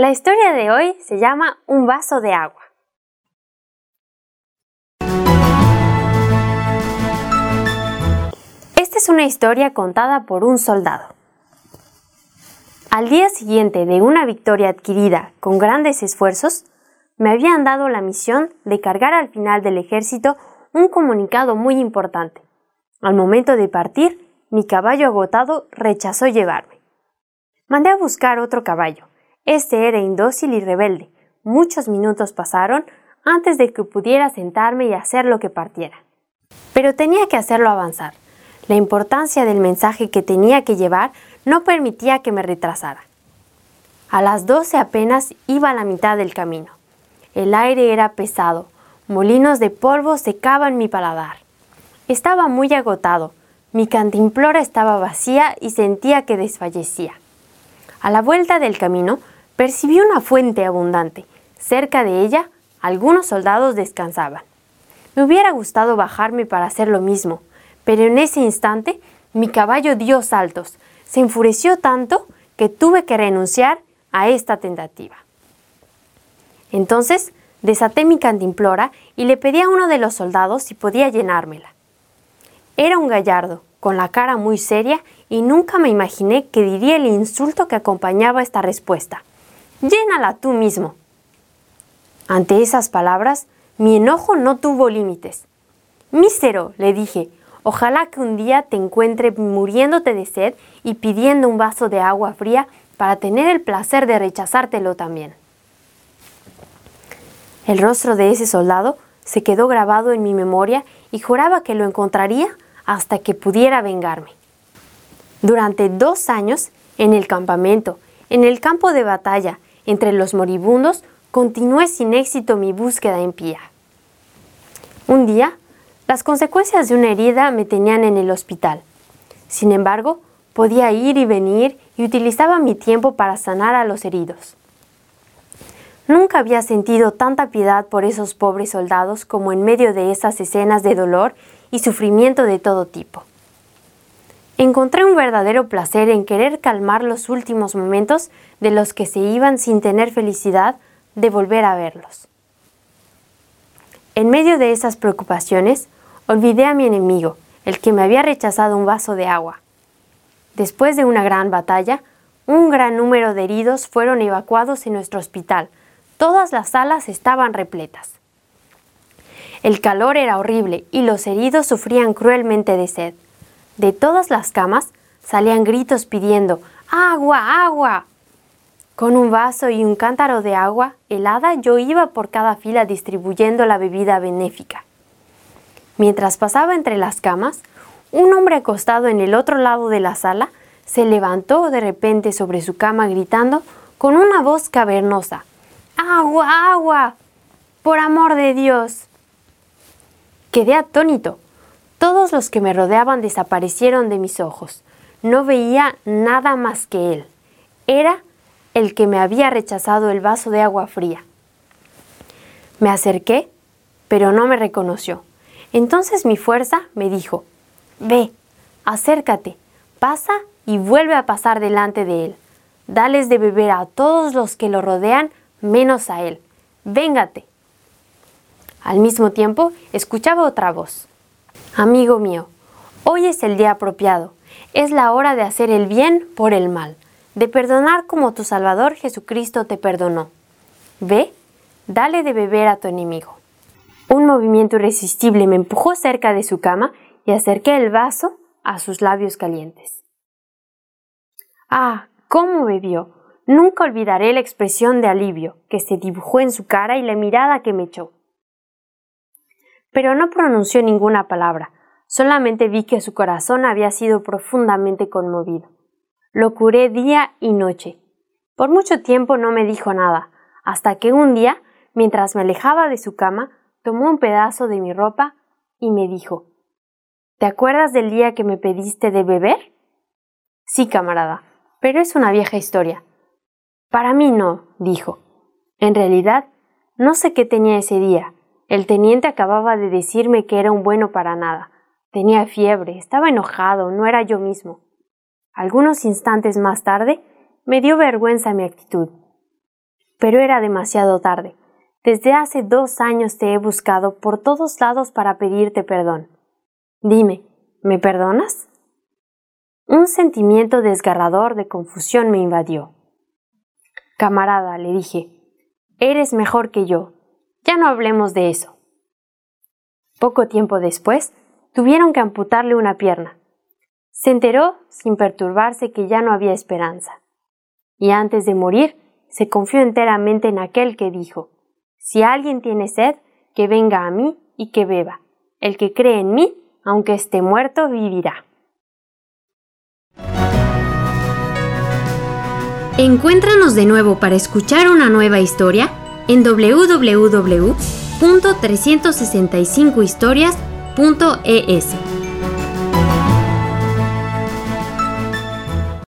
La historia de hoy se llama Un vaso de agua. Esta es una historia contada por un soldado. Al día siguiente de una victoria adquirida con grandes esfuerzos, me habían dado la misión de cargar al final del ejército un comunicado muy importante. Al momento de partir, mi caballo agotado rechazó llevarme. Mandé a buscar otro caballo. Este era indócil y rebelde. Muchos minutos pasaron antes de que pudiera sentarme y hacer lo que partiera. Pero tenía que hacerlo avanzar. La importancia del mensaje que tenía que llevar no permitía que me retrasara. A las doce apenas iba a la mitad del camino. El aire era pesado, molinos de polvo secaban mi paladar. Estaba muy agotado, mi cantimplora estaba vacía y sentía que desfallecía. A la vuelta del camino percibí una fuente abundante. Cerca de ella, algunos soldados descansaban. Me hubiera gustado bajarme para hacer lo mismo, pero en ese instante mi caballo dio saltos. Se enfureció tanto que tuve que renunciar a esta tentativa. Entonces desaté mi cantimplora y le pedí a uno de los soldados si podía llenármela. Era un gallardo, con la cara muy seria, y nunca me imaginé que diría el insulto que acompañaba esta respuesta. Llénala tú mismo. Ante esas palabras, mi enojo no tuvo límites. Mísero, le dije, ojalá que un día te encuentre muriéndote de sed y pidiendo un vaso de agua fría para tener el placer de rechazártelo también. El rostro de ese soldado se quedó grabado en mi memoria y juraba que lo encontraría hasta que pudiera vengarme. Durante dos años, en el campamento, en el campo de batalla, entre los moribundos, continué sin éxito mi búsqueda impía. Un día, las consecuencias de una herida me tenían en el hospital. Sin embargo, podía ir y venir y utilizaba mi tiempo para sanar a los heridos. Nunca había sentido tanta piedad por esos pobres soldados como en medio de esas escenas de dolor y sufrimiento de todo tipo. Encontré un verdadero placer en querer calmar los últimos momentos de los que se iban sin tener felicidad de volver a verlos. En medio de esas preocupaciones, olvidé a mi enemigo, el que me había rechazado un vaso de agua. Después de una gran batalla, un gran número de heridos fueron evacuados en nuestro hospital, Todas las salas estaban repletas. El calor era horrible y los heridos sufrían cruelmente de sed. De todas las camas salían gritos pidiendo ¡Agua, agua! Con un vaso y un cántaro de agua helada yo iba por cada fila distribuyendo la bebida benéfica. Mientras pasaba entre las camas, un hombre acostado en el otro lado de la sala se levantó de repente sobre su cama gritando con una voz cavernosa agua, agua, por amor de Dios. Quedé atónito. Todos los que me rodeaban desaparecieron de mis ojos. No veía nada más que él. Era el que me había rechazado el vaso de agua fría. Me acerqué, pero no me reconoció. Entonces mi fuerza me dijo, Ve, acércate, pasa y vuelve a pasar delante de él. Dales de beber a todos los que lo rodean menos a él. Véngate. Al mismo tiempo, escuchaba otra voz. Amigo mío, hoy es el día apropiado. Es la hora de hacer el bien por el mal, de perdonar como tu Salvador Jesucristo te perdonó. Ve, dale de beber a tu enemigo. Un movimiento irresistible me empujó cerca de su cama y acerqué el vaso a sus labios calientes. Ah, cómo bebió, Nunca olvidaré la expresión de alivio que se dibujó en su cara y la mirada que me echó. Pero no pronunció ninguna palabra, solamente vi que su corazón había sido profundamente conmovido. Lo curé día y noche. Por mucho tiempo no me dijo nada, hasta que un día, mientras me alejaba de su cama, tomó un pedazo de mi ropa y me dijo ¿Te acuerdas del día que me pediste de beber? Sí, camarada, pero es una vieja historia. Para mí no, dijo. En realidad, no sé qué tenía ese día. El teniente acababa de decirme que era un bueno para nada. Tenía fiebre, estaba enojado, no era yo mismo. Algunos instantes más tarde, me dio vergüenza mi actitud. Pero era demasiado tarde. Desde hace dos años te he buscado por todos lados para pedirte perdón. Dime, ¿me perdonas? Un sentimiento desgarrador de confusión me invadió. Camarada, le dije, eres mejor que yo. Ya no hablemos de eso. Poco tiempo después, tuvieron que amputarle una pierna. Se enteró, sin perturbarse, que ya no había esperanza. Y antes de morir, se confió enteramente en aquel que dijo, Si alguien tiene sed, que venga a mí y que beba. El que cree en mí, aunque esté muerto, vivirá. Encuéntranos de nuevo para escuchar una nueva historia en www.365historias.es.